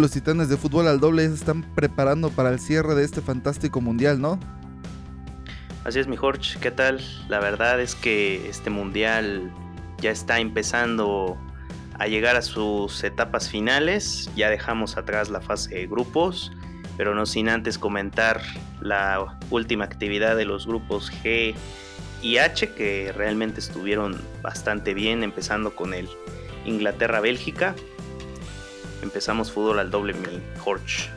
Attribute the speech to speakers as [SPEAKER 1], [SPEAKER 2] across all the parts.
[SPEAKER 1] los titanes de fútbol al doble se están preparando para el cierre de este fantástico mundial, ¿no?
[SPEAKER 2] Así es, mi Jorge, ¿qué tal? La verdad es que este mundial ya está empezando a llegar a sus etapas finales. Ya dejamos atrás la fase de grupos, pero no sin antes comentar la última actividad de los grupos G y H, que realmente estuvieron bastante bien, empezando con el Inglaterra-Bélgica. Empezamos fútbol al doble, mi Jorge.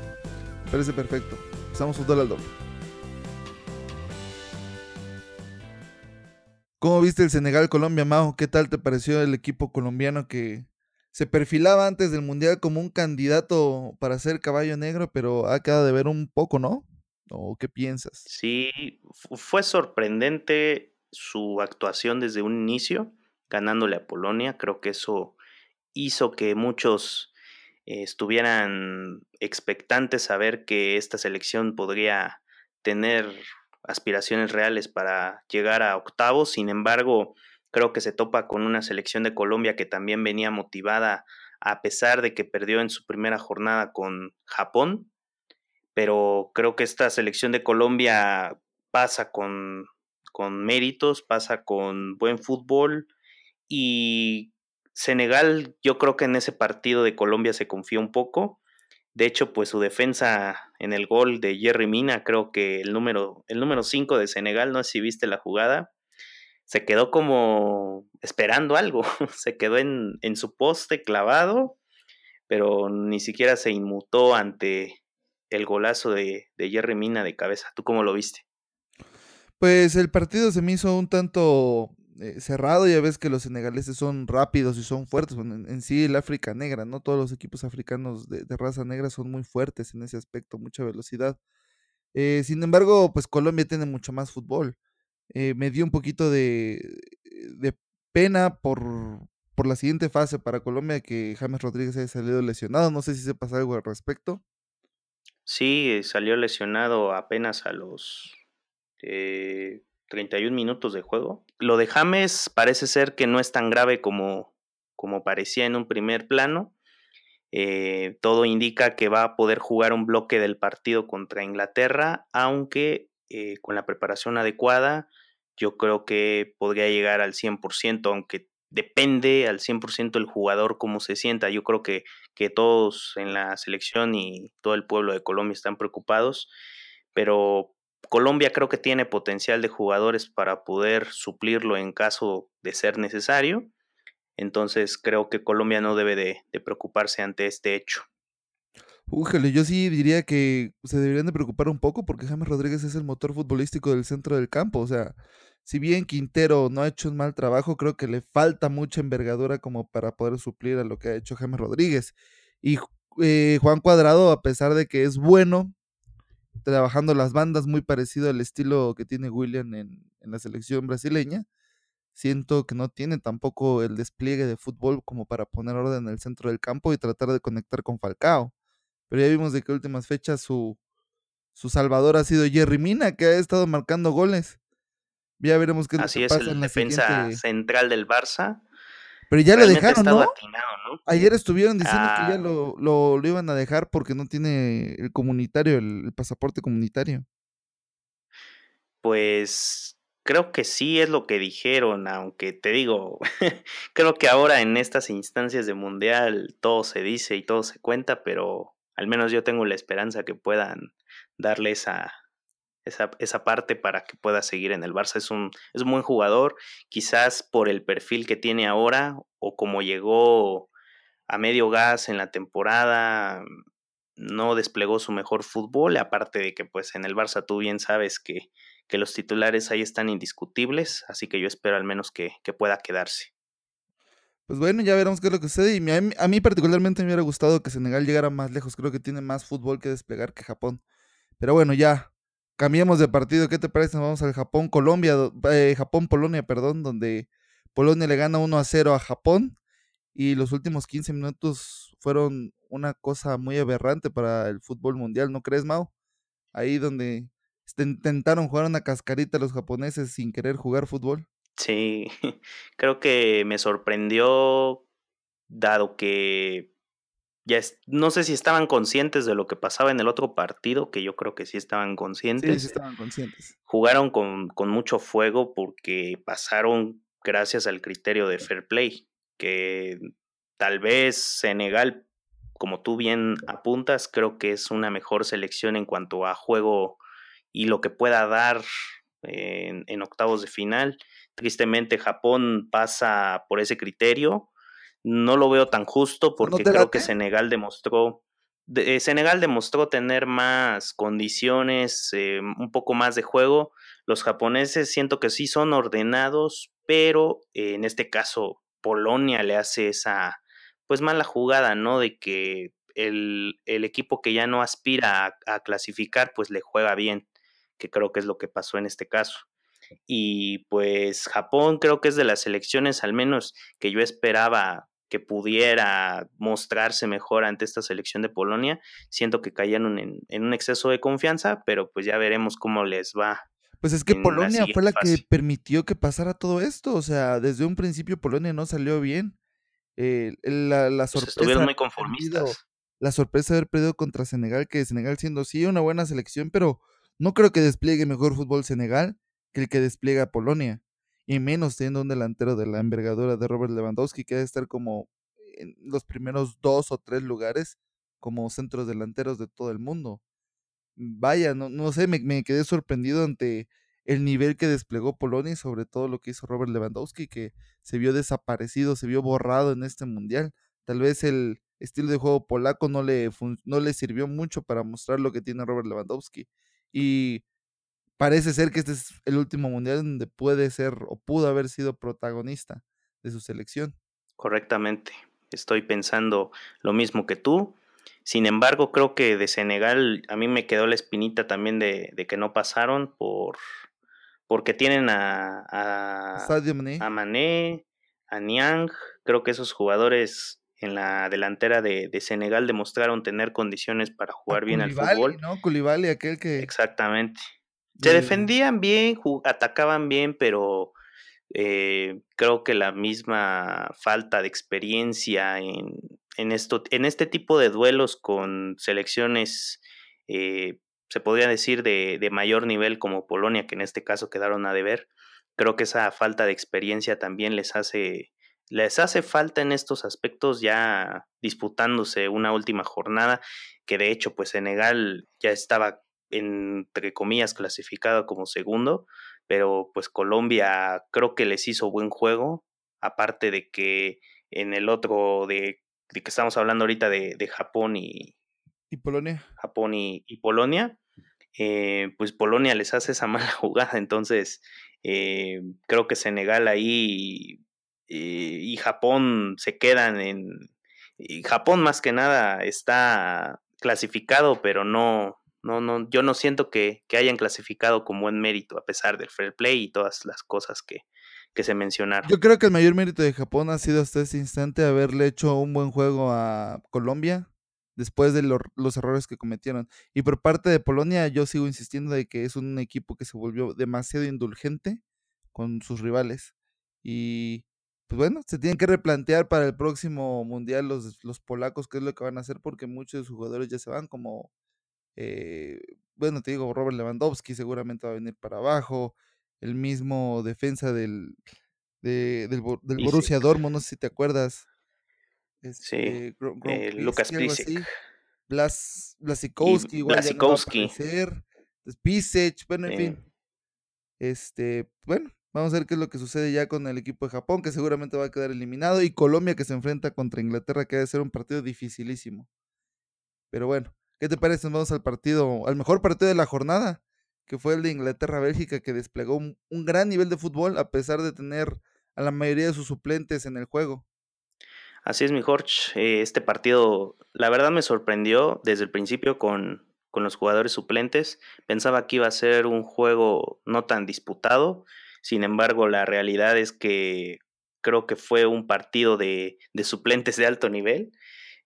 [SPEAKER 1] Parece perfecto. Empezamos fútbol al doble. ¿Cómo viste el Senegal-Colombia, Mao? ¿Qué tal te pareció el equipo colombiano que se perfilaba antes del Mundial como un candidato para ser caballo negro, pero ha quedado de ver un poco, ¿no? ¿O qué piensas?
[SPEAKER 2] Sí, fue sorprendente su actuación desde un inicio, ganándole a Polonia. Creo que eso hizo que muchos estuvieran expectantes a ver que esta selección podría tener aspiraciones reales para llegar a octavos. Sin embargo, creo que se topa con una selección de Colombia que también venía motivada a pesar de que perdió en su primera jornada con Japón. Pero creo que esta selección de Colombia pasa con, con méritos, pasa con buen fútbol y Senegal, yo creo que en ese partido de Colombia se confió un poco. De hecho, pues su defensa en el gol de Jerry Mina, creo que el número el número 5 de Senegal, no sé si viste la jugada, se quedó como esperando algo, se quedó en, en su poste clavado, pero ni siquiera se inmutó ante el golazo de, de Jerry Mina de cabeza. ¿Tú cómo lo viste?
[SPEAKER 1] Pues el partido se me hizo un tanto eh, cerrado, ya ves que los senegaleses son rápidos y son fuertes, en, sí el África negra, ¿no? Todos los equipos africanos de, raza negra son muy fuertes en ese aspecto, mucha velocidad. Eh, sin embargo, pues Colombia tiene mucho más fútbol. Eh, me dio un poquito de, de pena por, por la siguiente fase para Colombia que James Rodríguez haya salido lesionado. No sé si se pasa algo al respecto.
[SPEAKER 2] Sí, salió lesionado apenas a los 31 minutos de juego. Lo de James parece ser que no es tan grave como, como parecía en un primer plano. Eh, todo indica que va a poder jugar un bloque del partido contra Inglaterra, aunque eh, con la preparación adecuada yo creo que podría llegar al 100%, aunque depende al 100% el jugador cómo se sienta. Yo creo que, que todos en la selección y todo el pueblo de Colombia están preocupados, pero Colombia creo que tiene potencial de jugadores para poder suplirlo en caso de ser necesario. Entonces creo que Colombia no debe de, preocuparse ante este hecho.
[SPEAKER 1] Újale, yo sí diría que se deberían de preocupar un poco porque James Rodríguez es el motor futbolístico del centro del campo. O sea, si bien Quintero no ha hecho un mal trabajo, creo que le falta mucha envergadura como para poder suplir a lo que ha hecho James Rodríguez. Y eh, Juan Cuadrado, a pesar de que es bueno, trabajando las bandas muy parecido al estilo que tiene William en, la selección brasileña. Siento que no tiene tampoco el despliegue de fútbol como para poner orden en el centro del campo y tratar de conectar con Falcao. Pero ya vimos de que últimas fechas su, su salvador ha sido Jerry Mina, que ha estado marcando goles. Ya veremos qué
[SPEAKER 2] Así es, pasa el defensa central del Barça.
[SPEAKER 1] Pero ya le dejaron, ¿no? Ayer estuvieron diciendo que ya ah. lo, lo, iban a dejar porque no tiene el comunitario, el, pasaporte comunitario.
[SPEAKER 2] Pues creo que sí es lo que dijeron, aunque te digo, creo que ahora en estas instancias de mundial todo se dice y todo se cuenta, pero al menos yo tengo la esperanza que puedan darle esa, esa, esa, parte para que pueda seguir en el Barça. Es un, es un buen jugador, quizás por el perfil que tiene ahora o como llegó a medio gas en la temporada, no desplegó su mejor fútbol, aparte de que pues en el Barça tú bien sabes que, que los titulares ahí están indiscutibles, así que yo espero al menos que, que pueda quedarse.
[SPEAKER 1] Pues bueno, ya veremos qué es lo que sucede. Y a mí, particularmente me hubiera gustado que Senegal llegara más lejos. Creo que tiene más fútbol que desplegar que Japón. Pero bueno, ya Cambiemos de partido. ¿Qué te parece? Vamos al Japón, Colombia, eh, Japón, Polonia, perdón, donde Polonia le gana 1 a 0 a Japón. Y los últimos 15 minutos fueron una cosa muy aberrante para el fútbol mundial, ¿no crees, Mao? Ahí donde intentaron jugar una cascarita los japoneses sin querer jugar fútbol.
[SPEAKER 2] Sí, creo que me sorprendió, dado que ya no sé si estaban conscientes de lo que pasaba en el otro partido, que yo creo que sí estaban conscientes.
[SPEAKER 1] Sí, sí estaban conscientes.
[SPEAKER 2] Jugaron con, con mucho fuego porque pasaron gracias al criterio de fair play, que tal vez Senegal, como tú bien apuntas, creo que es una mejor selección en cuanto a juego y lo que pueda dar en, en octavos de final. Tristemente Japón pasa por ese criterio no lo veo tan justo porque creo que Senegal demostró eh, Senegal demostró tener más condiciones, eh, un poco más de juego. Los japoneses siento que sí son ordenados, pero eh, en este caso Polonia le hace esa pues mala jugada, ¿no? De que el, el equipo que ya no aspira a, a, clasificar, pues le juega bien, que creo que es lo que pasó en este caso. Y pues Japón creo que es de las selecciones al menos que yo esperaba que pudiera mostrarse mejor ante esta selección de Polonia. Siento que cayeron en, un exceso de confianza, pero pues ya veremos cómo les va.
[SPEAKER 1] Pues es que Polonia fue la que permitió que pasara todo esto. O sea, desde un principio Polonia no salió bien. Eh, la, la, pues, sorpresa.
[SPEAKER 2] estuvieron muy conformistas.
[SPEAKER 1] la sorpresa de haber perdido contra Senegal, que Senegal siendo sí una buena selección, pero no creo que despliegue mejor fútbol Senegal que el que despliega Polonia y menos teniendo un delantero de la envergadura de Robert Lewandowski, que debe estar como en los primeros dos o tres lugares como centros delanteros de todo el mundo. Vaya, no, no sé, me, quedé sorprendido ante el nivel que desplegó Polonia y sobre todo lo que hizo Robert Lewandowski, que se vio desaparecido, se vio borrado en este mundial. Tal vez el estilo de juego polaco no le, no le sirvió mucho para mostrar lo que tiene Robert Lewandowski. Y parece ser que este es el último mundial donde puede ser o pudo haber sido protagonista de su selección.
[SPEAKER 2] Correctamente, estoy pensando lo mismo que tú. Sin embargo, creo que de Senegal a mí me quedó la espinita también de, que no pasaron por porque tienen a, a, a Mané, a Niang. Creo que esos jugadores en la delantera de, Senegal demostraron tener condiciones para jugar bien al fútbol.
[SPEAKER 1] ¿no? Koulibaly, aquel que...
[SPEAKER 2] Exactamente. Se defendían bien, atacaban bien, pero eh, creo que la misma falta de experiencia en, en, esto, en este tipo de duelos con selecciones, eh, se podría decir, de, de, mayor nivel como Polonia, que en este caso quedaron a deber, creo que esa falta de experiencia también les hace, les hace falta en estos aspectos ya disputándose una última jornada, que de hecho pues Senegal ya estaba entre comillas, clasificado como segundo, pero pues Colombia creo que les hizo buen juego, aparte de que en el otro de, que estamos hablando ahorita de, de Japón y,
[SPEAKER 1] y Polonia.
[SPEAKER 2] Japón y, Polonia, eh, pues Polonia les hace esa mala jugada, entonces eh, creo que Senegal ahí y, y Japón se quedan en... Y Japón más que nada está clasificado, pero no, no, no, yo no siento que, que, hayan clasificado con buen mérito, a pesar del fair play y todas las cosas que, que se mencionaron.
[SPEAKER 1] Yo creo que el mayor mérito de Japón ha sido hasta este instante haberle hecho un buen juego a Colombia después de los errores que cometieron. Y por parte de Polonia, yo sigo insistiendo de que es un equipo que se volvió demasiado indulgente con sus rivales. Y pues bueno, se tienen que replantear para el próximo mundial los, los polacos qué es lo que van a hacer porque muchos de sus jugadores ya se van, como eh, bueno, te digo, Robert Lewandowski seguramente va a venir para abajo. El mismo defensa del, del, del Borussia Dortmund, no sé si te acuerdas.
[SPEAKER 2] sí, este, eh, Lucas Pisic.
[SPEAKER 1] Blas, Blasikowski, igual Blasikowski. Pisech, bueno, en fin. Este, bueno, vamos a ver qué es lo que sucede ya con el equipo de Japón, que seguramente va a quedar eliminado, y Colombia que se enfrenta contra Inglaterra, que debe ser un partido dificilísimo. Pero bueno, ¿Qué te parece? Vamos al partido, al mejor partido de la jornada, que fue el de Inglaterra-Bélgica, que desplegó un, gran nivel de fútbol a pesar de tener a la mayoría de sus suplentes en el juego.
[SPEAKER 2] Así es, mi Jorge. Eh, este partido, la verdad, me sorprendió desde el principio con, con los jugadores suplentes. Pensaba que iba a ser un juego no tan disputado. Sin embargo, la realidad es que creo que fue un partido de, de suplentes de alto nivel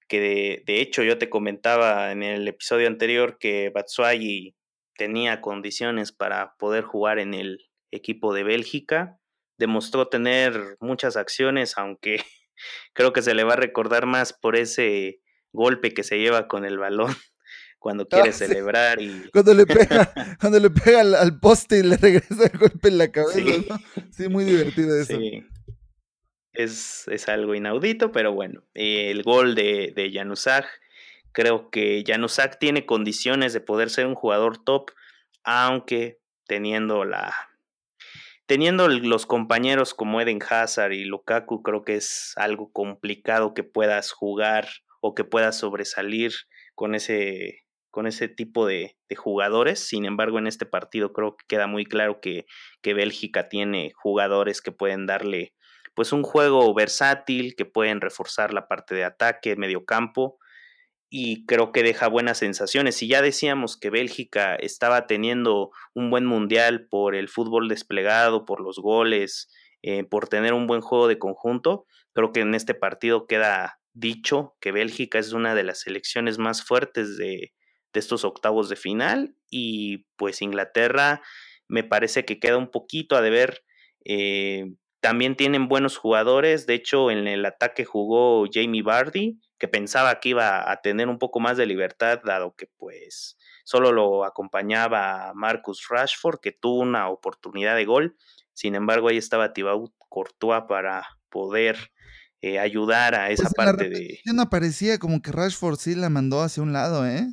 [SPEAKER 2] que de, hecho yo te comentaba en el episodio anterior que Batshuayi tenía condiciones para poder jugar en el equipo de Bélgica. Demostró tener muchas acciones, aunque creo que se le va a recordar más por ese golpe que se lleva con el balón cuando ah, quiere celebrar y
[SPEAKER 1] cuando le pega cuando le pega al, poste y le regresa el golpe en la cabeza sí, muy divertido eso sí.
[SPEAKER 2] Es, es, algo inaudito pero bueno el gol de, de creo que Janusak tiene condiciones de poder ser un jugador top aunque teniendo la teniendo los compañeros como Eden Hazard y Lukaku creo que es algo complicado que puedas jugar o que puedas sobresalir con ese con ese tipo de, jugadores. Sin embargo, en este partido creo que queda muy claro que, que, Bélgica tiene jugadores que pueden darle pues un juego versátil, que pueden reforzar la parte de ataque, medio campo, y creo que deja buenas sensaciones. Y ya decíamos que Bélgica estaba teniendo un buen mundial por el fútbol desplegado, por los goles, eh, por tener un buen juego de conjunto, creo que en este partido queda dicho que Bélgica es una de las selecciones más fuertes de, de estos octavos de final y pues Inglaterra me parece que queda un poquito a deber. Eh, también tienen buenos jugadores, de hecho en el ataque jugó Jamie Vardy, que pensaba que iba a tener un poco más de libertad, dado que pues solo lo acompañaba Marcus Rashford, que tuvo una oportunidad de gol, sin embargo ahí estaba Thibaut Courtois para poder eh, ayudar a esa
[SPEAKER 1] pues
[SPEAKER 2] parte de...
[SPEAKER 1] no aparecía como que Rashford sí la mandó hacia un lado, ¿eh?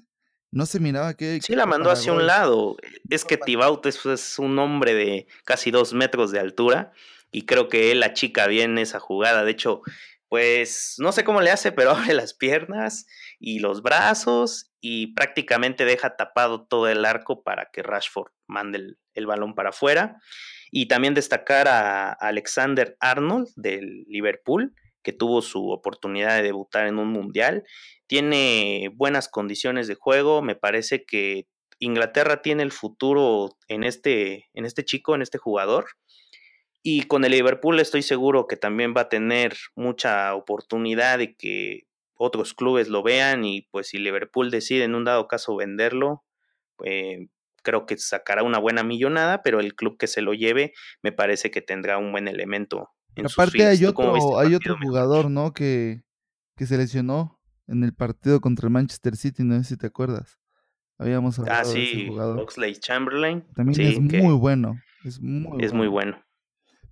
[SPEAKER 1] No se miraba que.
[SPEAKER 2] Sí, la mandó hacia un lado. Es que Tibaut es, un hombre de casi dos metros de altura y creo que él achica bien esa jugada. De hecho, pues no sé cómo le hace, pero abre las piernas y los brazos y prácticamente deja tapado todo el arco para que Rashford mande el, el balón para afuera. Y también destacar a Alexander Arnold del Liverpool, que tuvo su oportunidad de debutar en un mundial tiene buenas condiciones de juego, me parece que Inglaterra tiene el futuro en este, en este chico, en este jugador. Y con el Liverpool estoy seguro que también va a tener mucha oportunidad de que otros clubes lo vean y pues si Liverpool decide en un dado caso venderlo, pues creo que sacará una buena millonada, pero el club que se lo lleve me parece que tendrá un buen elemento.
[SPEAKER 1] En Aparte hay otro, hay otro jugador, ¿no? Que, que se lesionó en el partido contra el Manchester City, no sé si te acuerdas. Habíamos
[SPEAKER 2] ah, hablado ah, sí, de ese jugador. Oxley Chamberlain.
[SPEAKER 1] También es muy bueno. Es muy
[SPEAKER 2] es
[SPEAKER 1] bueno.
[SPEAKER 2] muy bueno.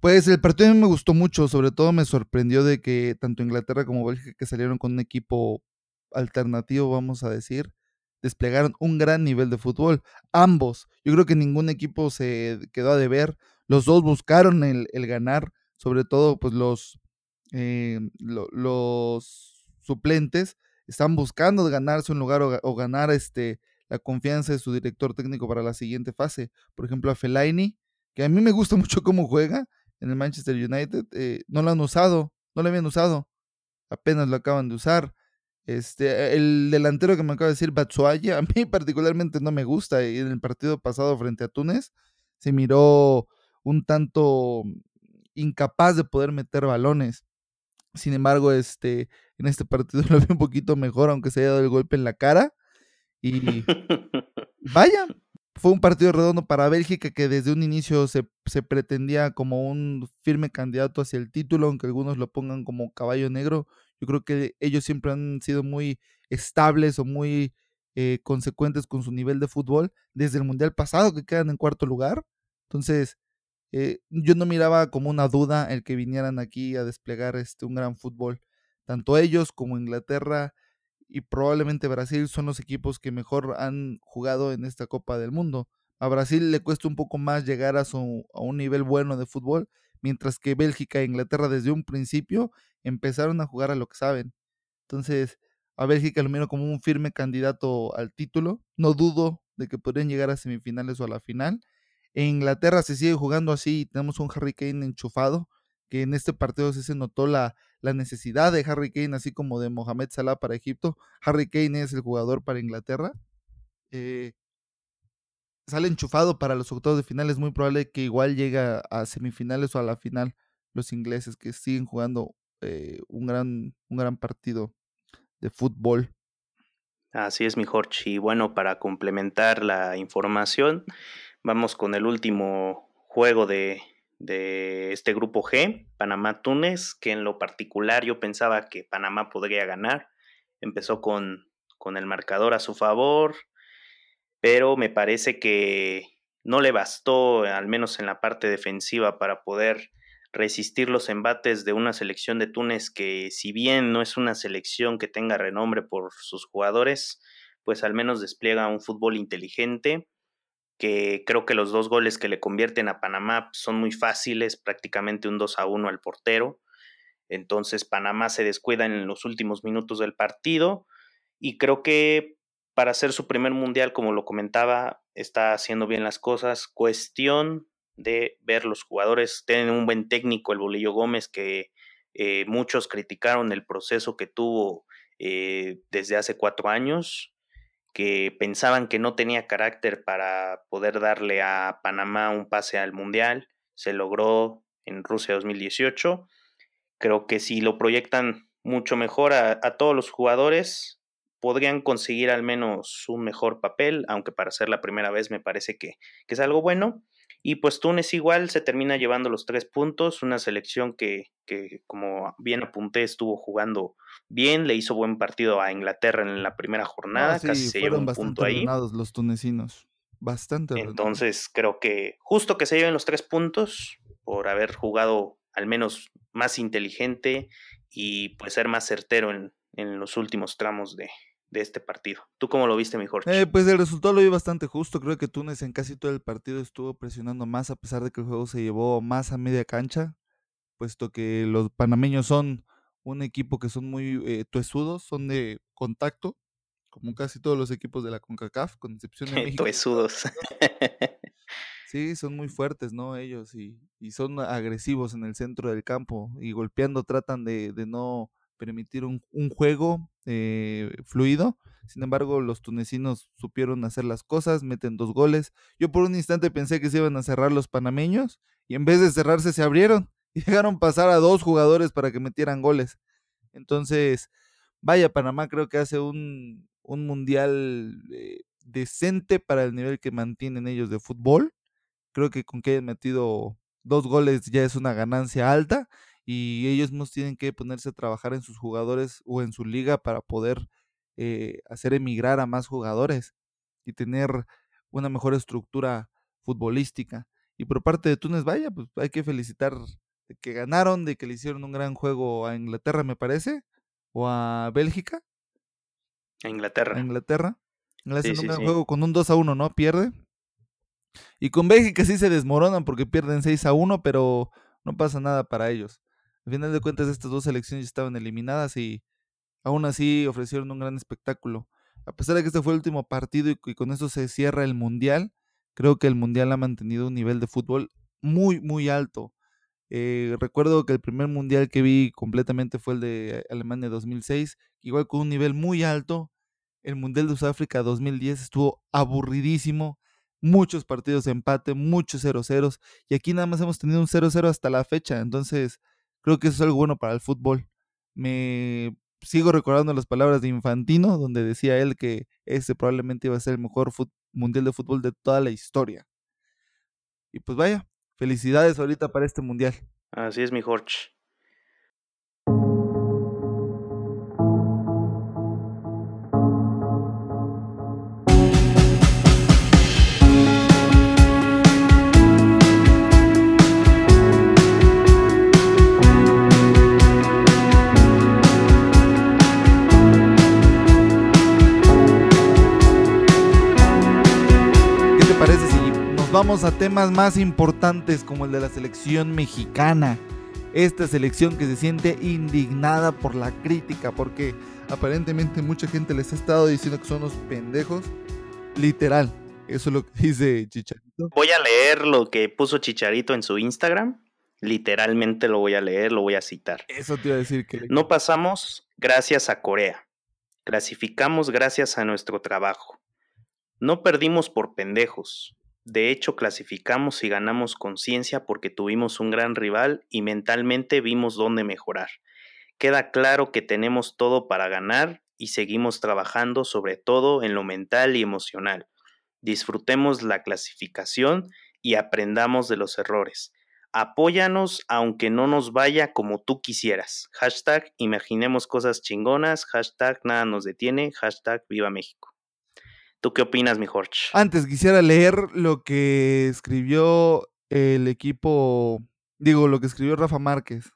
[SPEAKER 1] Pues el partido a mí me gustó mucho, sobre todo me sorprendió de que tanto Inglaterra como Bélgica que salieron con un equipo alternativo, vamos a decir, desplegaron un gran nivel de fútbol. Ambos, yo creo que ningún equipo se quedó a deber. Los dos buscaron el, ganar, sobre todo pues los, eh, los suplentes están buscando ganarse un lugar o, ganar este, la confianza de su director técnico para la siguiente fase. Por ejemplo, a Fellaini, que a mí me gusta mucho cómo juega en el Manchester United, eh, no lo han usado, no lo habían usado, apenas lo acaban de usar. Este, el delantero que me acaba de decir, Batsuaya, a mí particularmente no me gusta. Y en el partido pasado frente a Túnez se miró un tanto incapaz de poder meter balones. Sin embargo, este, en este partido lo vi un poquito mejor, aunque se haya dado el golpe en la cara. Y vaya, fue un partido redondo para Bélgica que desde un inicio se, pretendía como un firme candidato hacia el título, aunque algunos lo pongan como caballo negro. Yo creo que ellos siempre han sido muy estables o muy eh, consecuentes con su nivel de fútbol desde el Mundial pasado que quedan en cuarto lugar. Entonces, eh, yo no miraba como una duda el que vinieran aquí a desplegar este, un gran fútbol. Tanto ellos como Inglaterra y probablemente Brasil son los equipos que mejor han jugado en esta Copa del Mundo. A Brasil le cuesta un poco más llegar a, su, a un nivel bueno de fútbol, mientras que Bélgica e Inglaterra desde un principio empezaron a jugar a lo que saben. Entonces, a Bélgica lo miro como un firme candidato al título. No dudo de que podrían llegar a semifinales o a la final. En Inglaterra se sigue jugando así, tenemos un Harry Kane enchufado, que en este partido sí se notó la, la necesidad de Harry Kane, así como de Mohamed Salah para Egipto. Harry Kane es el jugador para Inglaterra. Eh, sale enchufado para los octavos de final, es muy probable que igual llegue a semifinales o a la final los ingleses que siguen jugando eh, un, gran, un gran partido de fútbol.
[SPEAKER 2] Así es, mi Jorge. Y bueno, para complementar la información, Vamos con el último juego de, este grupo G, Panamá-Túnez, que en lo particular yo pensaba que Panamá podría ganar. empezó con, con el marcador a su favor, pero me parece que no le bastó, al menos en la parte defensiva, para poder resistir los embates de una selección de Túnez que si bien no es una selección que tenga renombre por sus jugadores, pues al menos despliega un fútbol inteligente, que creo que los dos goles que le convierten a Panamá son muy fáciles, prácticamente un 2 a 1 al portero. Entonces Panamá se descuida en los últimos minutos del partido y creo que para hacer su primer mundial, como lo comentaba, está haciendo bien las cosas. Cuestión de ver los jugadores. Tienen un buen técnico, el Bolillo Gómez, que eh, muchos criticaron el proceso que tuvo eh, desde hace cuatro años, que pensaban que no tenía carácter para poder darle a Panamá un pase al Mundial. Se logró en Rusia 2018. Creo que si lo proyectan mucho mejor a, a todos los jugadores, podrían conseguir al menos un mejor papel, aunque para ser la primera vez me parece que, que es algo bueno. Y pues Túnez igual se termina llevando los tres puntos, una selección que, que, como bien apunté estuvo jugando bien, le hizo buen partido a Inglaterra en la primera jornada, casi se llevó un punto ahí.
[SPEAKER 1] los tunecinos, bastante.
[SPEAKER 2] Entonces creo que justo que se lleven los tres puntos por haber jugado al menos más inteligente y pues ser más certero en, en los últimos tramos de, de este partido. ¿Tú cómo lo viste mejor?
[SPEAKER 1] Eh, pues el resultado lo vi bastante justo. Creo que Túnez en casi todo el partido estuvo presionando más, a pesar de que el juego se llevó más a media cancha, puesto que los panameños son un equipo que son muy eh, tuesudos, son de contacto, como casi todos los equipos de la CONCACAF, con excepción de México.
[SPEAKER 2] tuesudos.
[SPEAKER 1] Sí, son muy fuertes, ¿no? Ellos y, y, son agresivos en el centro del campo y golpeando tratan de, de no permitir un, juego eh, fluido. Sin embargo, los tunecinos supieron hacer las cosas, meten dos goles. Yo por un instante pensé que se iban a cerrar los panameños y en vez de cerrarse se abrieron y llegaron a pasar a dos jugadores para que metieran goles. Entonces, vaya, Panamá creo que hace un, un mundial eh, decente para el nivel que mantienen ellos de fútbol. Creo que con que hayan metido dos goles ya es una ganancia alta y ellos no tienen que ponerse a trabajar en sus jugadores o en su liga para poder eh, hacer emigrar a más jugadores y tener una mejor estructura futbolística. Y por parte de Túnez, vaya, pues hay que felicitar de que ganaron, de que le hicieron un gran juego a Inglaterra, me parece, o a Bélgica.
[SPEAKER 2] A Inglaterra.
[SPEAKER 1] A Inglaterra. Le hacen un gran juego con un 2 a 1, ¿no? Pierde. Y con Bélgica sí se desmoronan porque pierden 6 a 1, pero no pasa nada para ellos. Al final de cuentas, estas dos selecciones estaban eliminadas y aún así ofrecieron un gran espectáculo. A pesar de que este fue el último partido y, con eso se cierra el Mundial, creo que el Mundial ha mantenido un nivel de fútbol muy, muy alto. Eh, recuerdo que el primer Mundial que vi completamente fue el de Alemania 2006, igual con un nivel muy alto. El Mundial de Sudáfrica 2010 estuvo aburridísimo, muchos partidos de empate, muchos 0-0, y aquí nada más hemos tenido un 0-0 hasta la fecha, entonces Creo que eso es algo bueno para el fútbol. Me sigo recordando las palabras de Infantino, donde decía él que ese probablemente iba a ser el mejor mundial de fútbol de toda la historia. Y pues vaya, felicidades ahorita para este mundial.
[SPEAKER 2] Así es, mi Jorge.
[SPEAKER 1] A temas más importantes como el de la selección mexicana. Esta selección que se siente indignada por la crítica porque aparentemente mucha gente les ha estado diciendo que son unos pendejos. Literal, eso es lo que dice Chicharito.
[SPEAKER 2] Voy a leer lo que puso Chicharito en su Instagram. Literalmente lo voy a leer, lo voy a citar.
[SPEAKER 1] Eso te iba a decir que...
[SPEAKER 2] No pasamos gracias a Corea. Clasificamos gracias a nuestro trabajo. No perdimos por pendejos. De hecho, clasificamos y ganamos conciencia porque tuvimos un gran rival y mentalmente vimos dónde mejorar. Queda claro que tenemos todo para ganar y seguimos trabajando sobre todo en lo mental y emocional. Disfrutemos la clasificación y aprendamos de los errores. apóyanos aunque no nos vaya como tú quisieras. Hashtag imaginemos cosas chingonas, hashtag nada nos detiene, hashtag viva México. ¿Tú qué opinas, mi Jorge?
[SPEAKER 1] Antes quisiera leer lo que escribió el equipo, digo, lo que escribió Rafa Márquez,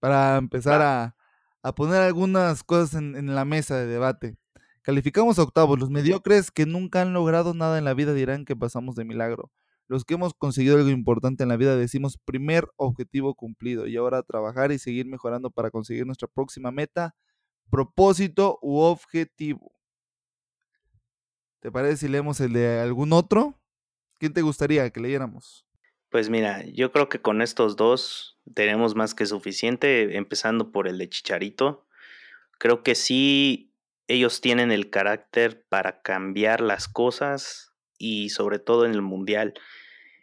[SPEAKER 1] para empezar a, a, poner algunas cosas en, en la mesa de debate. Calificamos a octavos. Los mediocres que nunca han logrado nada en la vida dirán que pasamos de milagro. Los que hemos conseguido algo importante en la vida decimos primer objetivo cumplido y ahora trabajar y seguir mejorando para conseguir nuestra próxima meta, propósito u objetivo. ¿Te parece si leemos el de algún otro? ¿Quién te gustaría que leyéramos?
[SPEAKER 2] Pues mira, yo creo que con estos dos tenemos más que suficiente, empezando por el de Chicharito. Creo que sí, ellos tienen el carácter para cambiar las cosas y sobre todo en el Mundial.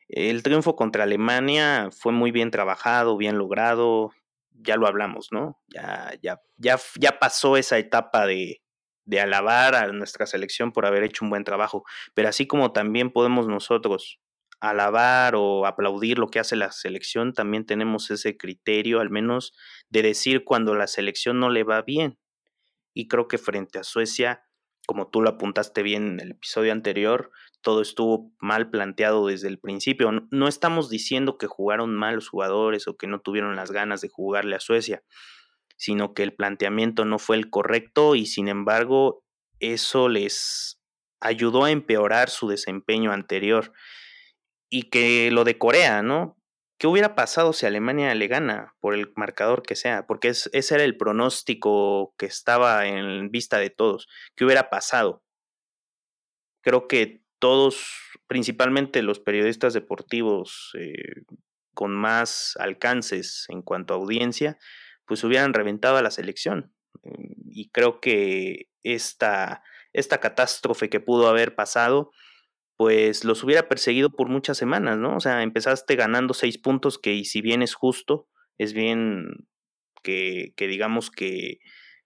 [SPEAKER 2] El triunfo contra Alemania fue muy bien trabajado, bien logrado, ya lo hablamos, ¿no? Ya, ya, ya, ya pasó esa etapa de, de alabar a nuestra selección por haber hecho un buen trabajo, pero así como también podemos nosotros alabar o aplaudir lo que hace la selección, también tenemos ese criterio al menos de decir cuando la selección no le va bien. Y creo que frente a Suecia, como tú lo apuntaste bien en el episodio anterior, todo estuvo mal planteado desde el principio. No estamos diciendo que jugaron mal los jugadores o que no tuvieron las ganas de jugarle a Suecia sino que el planteamiento no fue el correcto y sin embargo eso les ayudó a empeorar su desempeño anterior. Y que lo de Corea, ¿no? ¿Qué hubiera pasado si Alemania le gana por el marcador que sea? Porque ese era el pronóstico que estaba en vista de todos. ¿Qué hubiera pasado? Creo que todos, principalmente los periodistas deportivos eh, con más alcances en cuanto a audiencia, pues hubieran reventado a la selección. Y creo que esta, esta catástrofe que pudo haber pasado, pues los hubiera perseguido por muchas semanas, ¿no? O sea, empezaste ganando seis puntos, que si bien es justo, es bien que, que digamos que,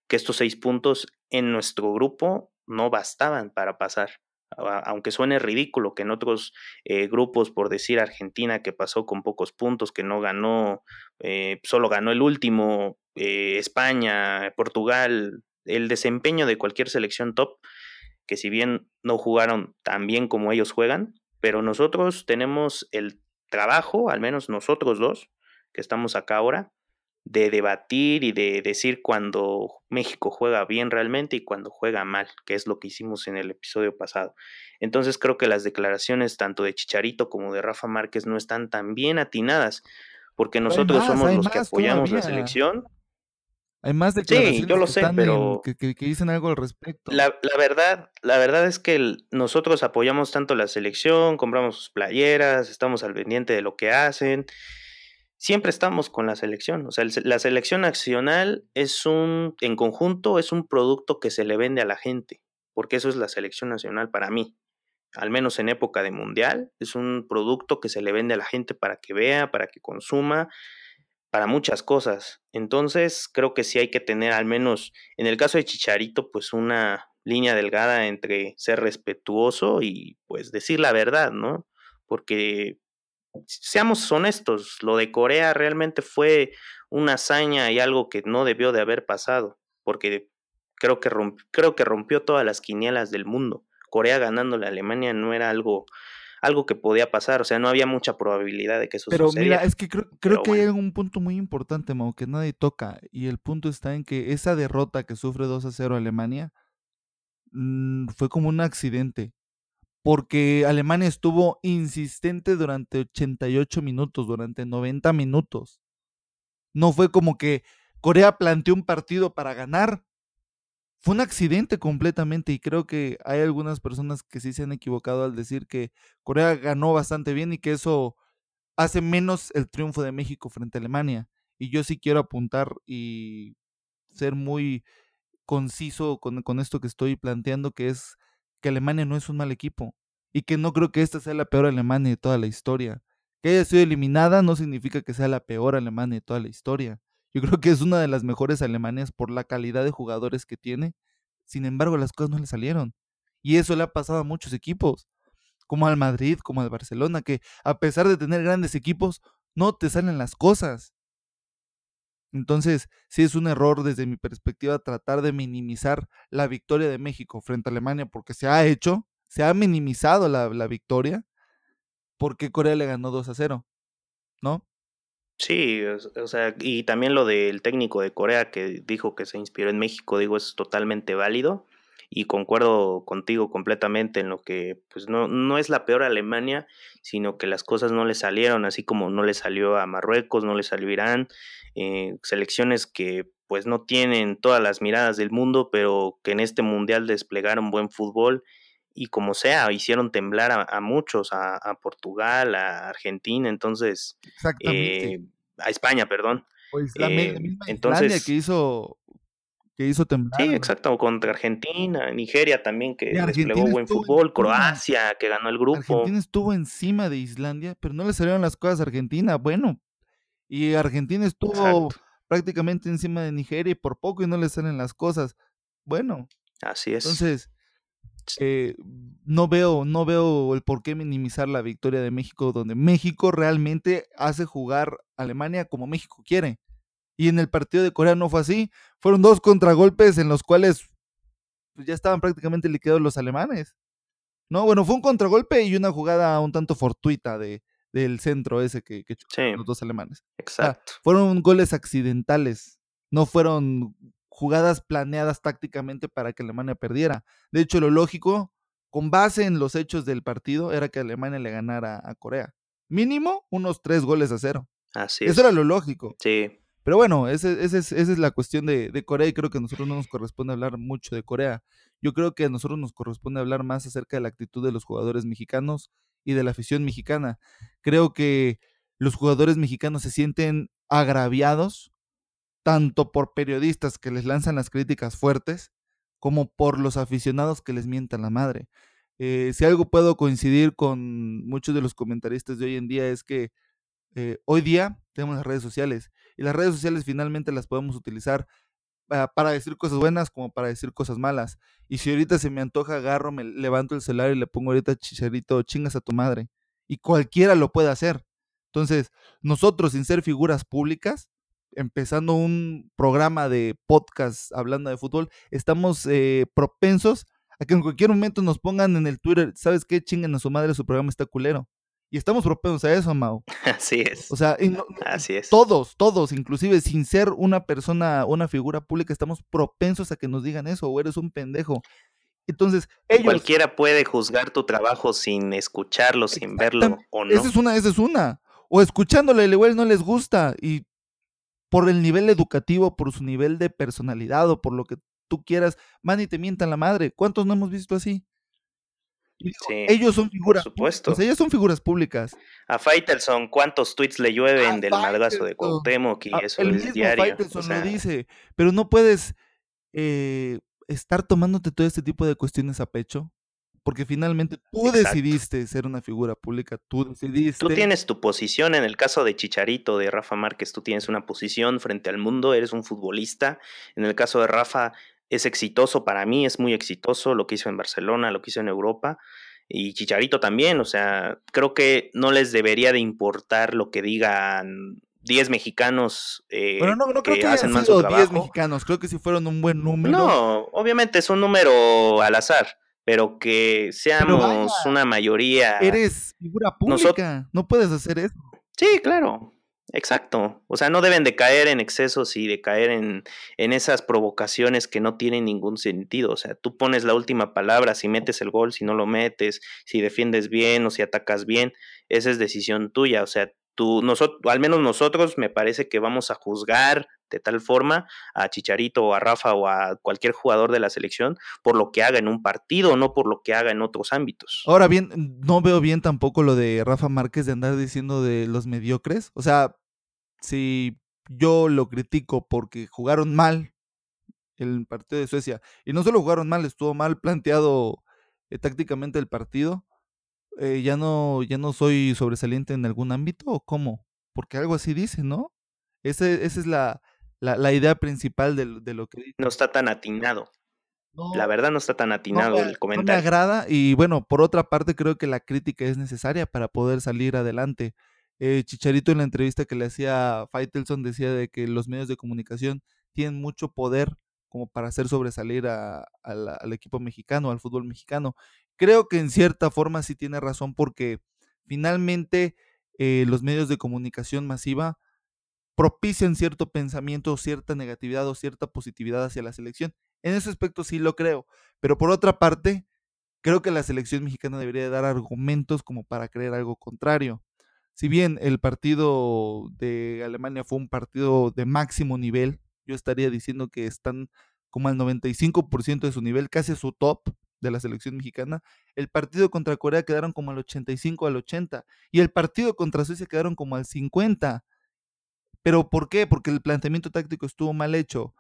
[SPEAKER 2] que estos seis puntos en nuestro grupo no bastaban para pasar aunque suene ridículo que en otros eh, grupos, por decir Argentina, que pasó con pocos puntos, que no ganó, eh, solo ganó el último, eh, España, Portugal, el desempeño de cualquier selección top, que si bien no jugaron tan bien como ellos juegan, pero nosotros tenemos el trabajo, al menos nosotros dos, que estamos acá ahora, de debatir y de decir cuando México juega bien realmente y cuando juega mal, que es lo que hicimos en el episodio pasado. Entonces creo que las declaraciones tanto de Chicharito como de Rafa Márquez no están tan bien atinadas, porque nosotros somos los que apoyamos la selección.
[SPEAKER 1] Hay más declaraciones sí, yo lo sé, pero que, dicen algo al respecto.
[SPEAKER 2] La, la, verdad, la verdad es que nosotros apoyamos tanto la selección, compramos sus playeras, estamos al pendiente de lo que hacen siempre estamos con la selección. O sea, la selección nacional es un, en conjunto, es un producto que se le vende a la gente, porque eso es la selección nacional para mí. Al menos en época de mundial, es un producto que se le vende a la gente para que vea, para que consuma, para muchas cosas. Entonces, creo que sí hay que tener al menos, en el caso de Chicharito, pues una línea delgada entre ser respetuoso y pues decir la verdad, ¿no? Porque seamos honestos, lo de Corea realmente fue una hazaña y algo que no debió de haber pasado, porque creo que, creo que rompió todas las quinielas del mundo. Corea ganándole a Alemania no era algo, algo que podía pasar, o sea, no había mucha probabilidad de que eso
[SPEAKER 1] Pero mira, es que creo, creo que hay un punto muy importante, Mau, que nadie toca, y el punto está en que esa derrota que sufre 2 a 0 Alemania mm, fue como un accidente porque Alemania estuvo insistente durante 88 minutos, durante 90 minutos. No fue como que Corea planteó un partido para ganar. Fue un accidente completamente y creo que hay algunas personas que sí se han equivocado al decir que Corea ganó bastante bien y que eso hace menos el triunfo de México frente a Alemania. Y yo sí quiero apuntar y ser muy conciso con, con esto que estoy planteando, que es que Alemania no es un mal equipo y que no creo que esta sea la peor Alemania de toda la historia. Que haya sido eliminada no significa que sea la peor Alemania de toda la historia. Yo creo que es una de las mejores Alemanias por la calidad de jugadores que tiene. Sin embargo, las cosas no le salieron. Y eso le ha pasado a muchos equipos, como al Madrid, como al Barcelona, que a pesar de tener grandes equipos, no te salen las cosas. Entonces, sí es un error desde mi perspectiva tratar de minimizar la victoria de México frente a Alemania, porque se ha hecho, se ha minimizado la, la victoria, porque Corea le ganó 2 a 0, ¿no?
[SPEAKER 2] Sí, o sea, y también lo del técnico de Corea que dijo que se inspiró en México, digo, es totalmente válido y concuerdo contigo completamente en lo que pues no, no es la peor Alemania, sino que las cosas no le salieron, así como no le salió a Marruecos, no le salió a Irán, eh, selecciones que pues no tienen todas las miradas del mundo, pero que en este mundial desplegaron buen fútbol y como sea, hicieron temblar a, muchos, a, Portugal, a Argentina, entonces, eh, a España, perdón.
[SPEAKER 1] Pues la, eh, misma entonces, que hizo que hizo temblar.
[SPEAKER 2] Sí, exacto, contra Argentina, Nigeria también que desplegó buen fútbol, Croacia que ganó el grupo.
[SPEAKER 1] Argentina estuvo encima de Islandia, pero no le salieron las cosas a Argentina, bueno. Y Argentina estuvo prácticamente encima de Nigeria y por poco y no le salen las cosas. Bueno.
[SPEAKER 2] Así es.
[SPEAKER 1] Entonces, eh, no veo, no veo el por qué minimizar la victoria de México, donde México realmente hace jugar a Alemania como México quiere. Y en el partido de Corea no fue así. Fueron dos contragolpes en los cuales pues, ya estaban prácticamente liquidados los alemanes. No, bueno, fue un contragolpe y una jugada un tanto fortuita de, del centro ese que, que los dos alemanes.
[SPEAKER 2] Exacto.
[SPEAKER 1] fueron goles accidentales. No fueron jugadas planeadas tácticamente para que Alemania perdiera. De hecho, lo lógico, con base en los hechos del partido, era que Alemania le ganara a Corea. Mínimo unos tres goles a cero.
[SPEAKER 2] Así
[SPEAKER 1] Eso era lo lógico.
[SPEAKER 2] Sí.
[SPEAKER 1] Pero bueno, esa es, la cuestión de, Corea y creo que a nosotros no nos corresponde hablar mucho de Corea. Yo creo que a nosotros nos corresponde hablar más acerca de la actitud de los jugadores mexicanos y de la afición mexicana. Creo que los jugadores mexicanos se sienten agraviados tanto por periodistas que les lanzan las críticas fuertes, como por los aficionados que les mientan la madre. Eh, si algo puedo coincidir con muchos de los comentaristas de hoy en día es que eh, hoy día tenemos las redes sociales y las redes sociales finalmente las podemos utilizar para decir cosas buenas como para decir cosas malas. Y si ahorita se me antoja, agarro, me levanto el celular y le pongo ahorita chicharito, chingas a tu madre. Y cualquiera lo puede hacer. Entonces, nosotros sin ser figuras públicas, empezando un programa de podcast hablando de fútbol, estamos eh, propensos a que en cualquier momento nos pongan en el Twitter, ¿sabes qué? Chinguen a su madre, su programa está culero. Y estamos propensos a eso, Mau.
[SPEAKER 2] Así es.
[SPEAKER 1] O sea,
[SPEAKER 2] Así es.
[SPEAKER 1] todos, todos, inclusive sin ser una persona, una figura pública, estamos propensos a que nos digan eso, o eres un pendejo. Entonces, ellos...
[SPEAKER 2] Cualquiera puede juzgar tu trabajo sin escucharlo, sin verlo o no.
[SPEAKER 1] Esa es una, esa es una. O escuchándole, igual no les gusta y por el nivel educativo, por su nivel de personalidad o por lo que tú quieras, van y te mientan la madre. ¿Cuántos no hemos visto así? Ellos son figuras.
[SPEAKER 2] Por supuesto.
[SPEAKER 1] son figuras públicas.
[SPEAKER 2] A Faitelson, ¿cuántos tweets le llueven del madrazo de Cuauhtémoc y eso el mismo diario?
[SPEAKER 1] Faitelson lo dice, pero no puedes eh, estar tomándote todo este tipo de cuestiones a pecho porque finalmente tú decidiste ser una figura pública, tú decidiste.
[SPEAKER 2] Tú tienes tu posición, en el caso de Chicharito, de Rafa Márquez, tú tienes una posición frente al mundo, eres un futbolista. En el caso de Rafa, es exitoso para mí, es muy exitoso lo que hizo en Barcelona, lo que hizo en Europa. Y Chicharito también, o sea, creo que no les debería de importar lo que digan 10 mexicanos eh,
[SPEAKER 1] bueno, no, no creo que, hacen más su 10 mexicanos, creo que si fueron un buen número.
[SPEAKER 2] No, obviamente es un número al azar pero que seamos una mayoría.
[SPEAKER 1] Eres figura pública, no puedes hacer eso.
[SPEAKER 2] Sí, claro, exacto. O sea, no deben de caer en excesos y de caer en, en esas provocaciones que no tienen ningún sentido. O sea, tú pones la última palabra, si metes el gol, si no lo metes, si defiendes bien o si atacas bien, esa es decisión tuya. O sea, tú, nosotros, al menos nosotros, me parece que vamos a juzgar de tal forma a Chicharito o a Rafa o a cualquier jugador de la selección por lo que haga en un partido, no por lo que haga en otros ámbitos.
[SPEAKER 1] Ahora bien, no veo bien tampoco lo de Rafa Márquez de andar diciendo de los mediocres. O sea, si yo lo critico porque jugaron mal el partido de Suecia, y no solo jugaron mal, estuvo mal planteado eh, tácticamente el partido, eh, ya no, ya no soy sobresaliente en algún ámbito o cómo? Porque algo así dice, ¿no? Ese, esa es la, la, idea principal de, lo que dice.
[SPEAKER 2] No está tan atinado. la verdad no está tan atinado el comentario.
[SPEAKER 1] No me agrada y bueno, por otra parte creo que la crítica es necesaria para poder salir adelante. Eh, Chicharito en la entrevista que le hacía Faitelson decía de que los medios de comunicación tienen mucho poder como para hacer sobresalir al equipo mexicano, al fútbol mexicano. Creo que en cierta forma sí tiene razón porque finalmente eh, los medios de comunicación masiva propician cierto pensamiento, cierta negatividad o cierta positividad hacia la selección. En ese aspecto sí lo creo, pero por otra parte, creo que la selección mexicana debería dar argumentos como para creer algo contrario. Si bien el partido de Alemania fue un partido de máximo nivel, yo estaría diciendo que están como al 95% de su nivel, casi a su top de la selección mexicana. El partido contra Corea quedaron como al 85 al 80 y el partido contra Suecia quedaron como al 50. ¿Pero por qué? Porque el planteamiento táctico estuvo mal hecho.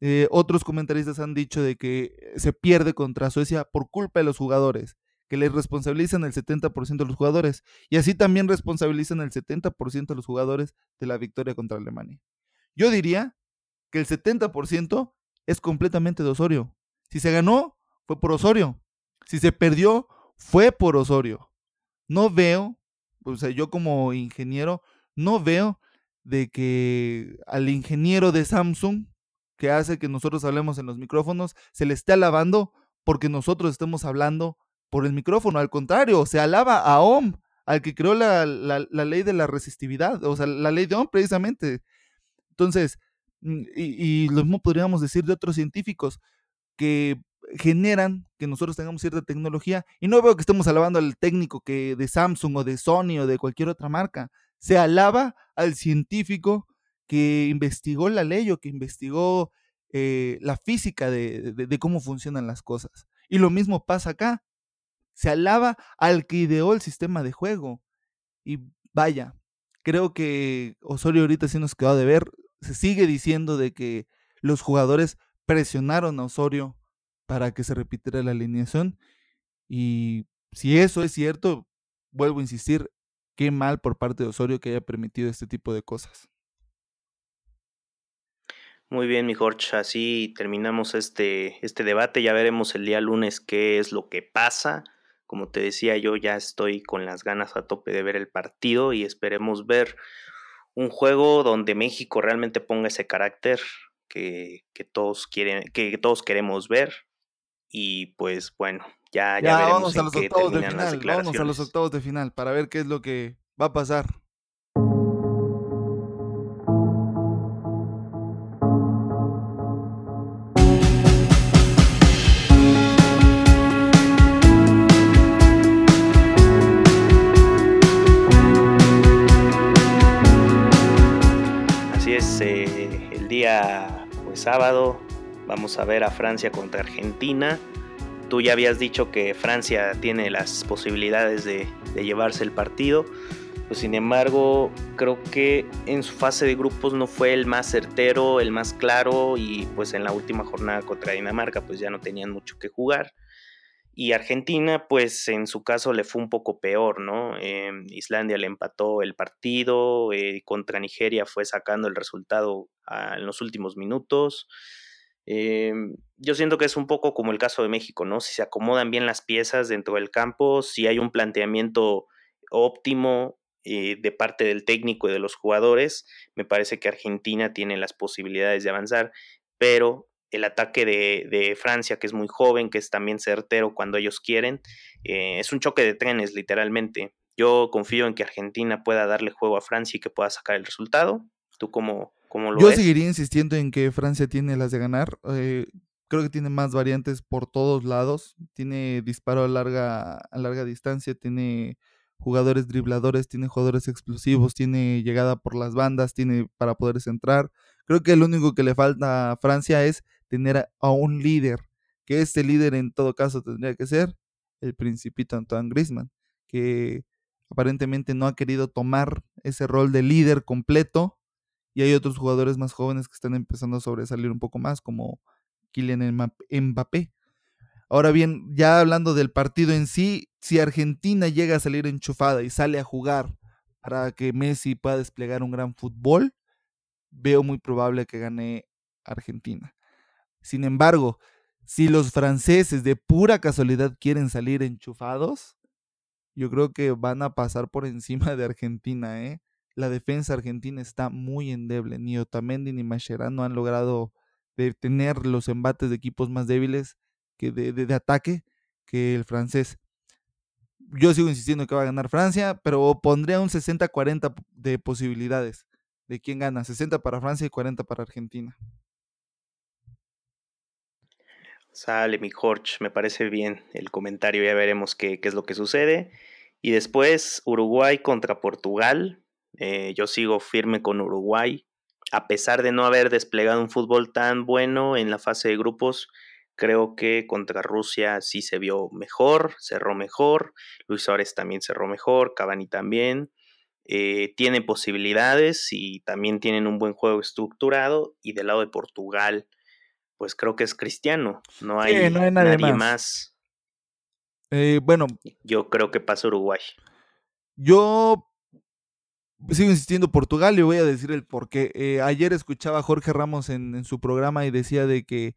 [SPEAKER 1] Eh, otros comentaristas han dicho de que se pierde contra Suecia por culpa de los jugadores, que les responsabilizan el 70% de los jugadores y así también responsabilizan el 70% de los jugadores de la victoria contra Alemania. Yo diría que el 70% es completamente de Osorio. Si se ganó, fue por Osorio. Si se perdió, fue por Osorio. No veo, o sea, yo como ingeniero, no veo de que al ingeniero de Samsung, que hace que nosotros hablemos en los micrófonos, se le esté alabando porque nosotros estemos hablando por el micrófono. Al contrario, se alaba a Ohm, al que creó la, ley de la resistividad, o sea, la ley de Ohm precisamente. Entonces, mm, y, y lo mismo podríamos decir de otros científicos que generan que nosotros tengamos cierta tecnología. Y no veo que estemos alabando al técnico que de Samsung o de Sony o de cualquier otra marca. Se alaba al científico que investigó la ley o que investigó eh, la física de, cómo funcionan las cosas. Y lo mismo pasa acá. Se alaba al que ideó el sistema de juego. Y vaya, creo que Osorio ahorita sí nos quedó de ver. Se sigue diciendo de que los jugadores presionaron a Osorio para que se repitiera la alineación. Y si eso es cierto, vuelvo a insistir, qué mal por parte de Osorio que haya permitido este tipo de cosas.
[SPEAKER 2] Muy bien, mi Jorge, así terminamos este, este debate. Ya veremos el día lunes qué es lo que pasa. Como te decía, yo ya estoy con las ganas a tope de ver el partido y esperemos ver un juego donde México realmente ponga ese carácter que, que todos quieren, que todos queremos ver. Y pues bueno, ya, ya, veremos vamos a los octavos de
[SPEAKER 1] final, Vamos a los octavos de final para ver qué es lo que va a pasar.
[SPEAKER 2] Sábado Vamos a ver a Francia contra Argentina. Tú ya habías dicho que Francia tiene las posibilidades de, llevarse el partido. Pues sin embargo, creo que en su fase de grupos no fue el más certero, el más claro y pues en la última jornada contra Dinamarca pues ya no tenían mucho que jugar. Y Argentina pues en su caso le fue un poco peor, ¿no? Em, Islandia le empató el partido, eh, contra Nigeria fue sacando el resultado en los últimos minutos. Em, yo siento que es un poco como el caso de México, ¿no? Si se acomodan bien las piezas dentro del campo, si hay un planteamiento óptimo eh, de parte del técnico y de los jugadores, me parece que Argentina tiene las posibilidades de avanzar, pero el ataque de, Francia, que es muy joven, que es también certero cuando ellos quieren, eh, es un choque de trenes, literalmente. Yo confío en que Argentina pueda darle juego a Francia y que pueda sacar el resultado. ¿Tú cómo,
[SPEAKER 1] yo seguiría insistiendo en que Francia tiene las de ganar. Eh, creo que tiene más variantes por todos lados. Tiene disparo a larga, a larga distancia, tiene jugadores dribladores, tiene jugadores explosivos, tiene llegada por las bandas, tiene para poder centrar. Creo que lo único que le falta a Francia es tener a, un líder, que este líder en todo caso tendría que ser el principito Antoine Griezmann, que aparentemente no ha querido tomar ese rol de líder completo y hay otros jugadores más jóvenes que están empezando a sobresalir un poco más, como Kylian Mbappé. Ahora bien, ya hablando del partido en sí, si Argentina llega a salir enchufada y sale a jugar para que Messi pueda desplegar un gran fútbol, veo muy probable que gane Argentina. Sin embargo, si los franceses de pura casualidad quieren salir enchufados, yo creo que van a pasar por encima de Argentina, ¿eh? la defensa argentina está muy endeble. Ni Otamendi ni Mascherano han logrado detener los embates de equipos más débiles que de, de, ataque que el francés. Yo sigo insistiendo que va a ganar Francia, pero pondría un 60-40 de posibilidades de quién gana. 60 para Francia y 40 para Argentina.
[SPEAKER 2] Sale mi Jorge, me parece bien el comentario, ya veremos qué, qué es lo que sucede. Y después Uruguay contra Portugal. Eh, yo sigo firme con Uruguay. A pesar de no haber desplegado un fútbol tan bueno en la fase de grupos, creo que contra Rusia sí se vio mejor, cerró mejor. Luis Suárez también cerró mejor, Cavani también. Eh, tiene posibilidades y también tienen un buen juego estructurado. Y del lado de Portugal, pues creo que es cristiano. No hay, nadie, más.
[SPEAKER 1] Eh, bueno.
[SPEAKER 2] Yo creo que pasa Uruguay.
[SPEAKER 1] Yo sigo insistiendo Portugal y voy a decir el por qué. Eh, ayer escuchaba a Jorge Ramos en, en, su programa y decía de que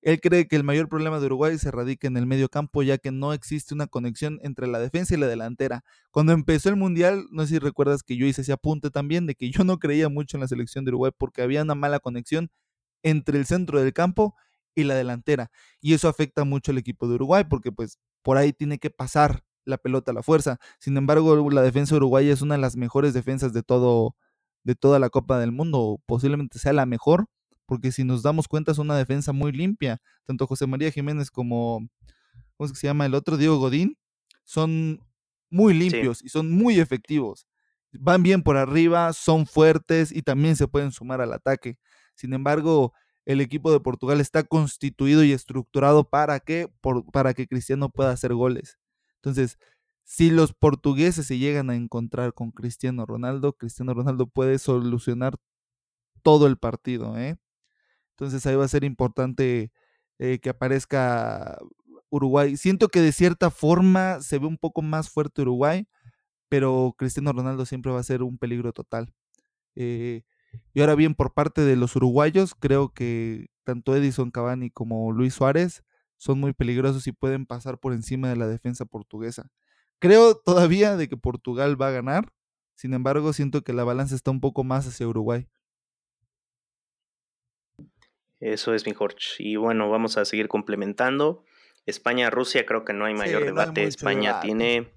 [SPEAKER 1] él cree que el mayor problema de Uruguay se radica en el medio campo, ya que no existe una conexión entre la defensa y la delantera. Cuando empezó el Mundial, no sé si recuerdas que yo hice ese apunte también, de que yo no creía mucho en la selección de Uruguay porque había una mala conexión entre el centro del campo y la delantera. Y eso afecta mucho al equipo de Uruguay porque pues por ahí tiene que pasar la pelota a la fuerza. Sin embargo, la defensa uruguaya es una de las mejores defensas de todo de toda la Copa del Mundo, posiblemente sea la mejor, porque si nos damos cuenta es una defensa muy limpia. Tanto José María Jiménez como ¿cómo es que se llama el otro? Diego Godín son muy limpios y son muy efectivos. Van bien por arriba, son fuertes y también se pueden sumar al ataque. Sin embargo, el equipo de Portugal está constituido y estructurado para que, para que Cristiano pueda hacer goles. Entonces, si los portugueses se llegan a encontrar con Cristiano Ronaldo, Cristiano Ronaldo puede solucionar todo el partido. ¿eh? Entonces ahí va a ser importante eh, que aparezca Uruguay. Siento que de cierta forma se ve un poco más fuerte Uruguay, pero Cristiano Ronaldo siempre va a ser un peligro total. Eh, y ahora bien, por parte de los uruguayos, creo que tanto Edison Cavani como Luis Suárez son muy peligrosos y pueden pasar por encima de la defensa portuguesa. Creo todavía de que Portugal va a ganar, sin embargo, siento que la balanza está un poco más hacia Uruguay.
[SPEAKER 2] Eso es mi Jorge. Y bueno, vamos a seguir complementando. España-Rusia, creo que no hay mayor debate. España tiene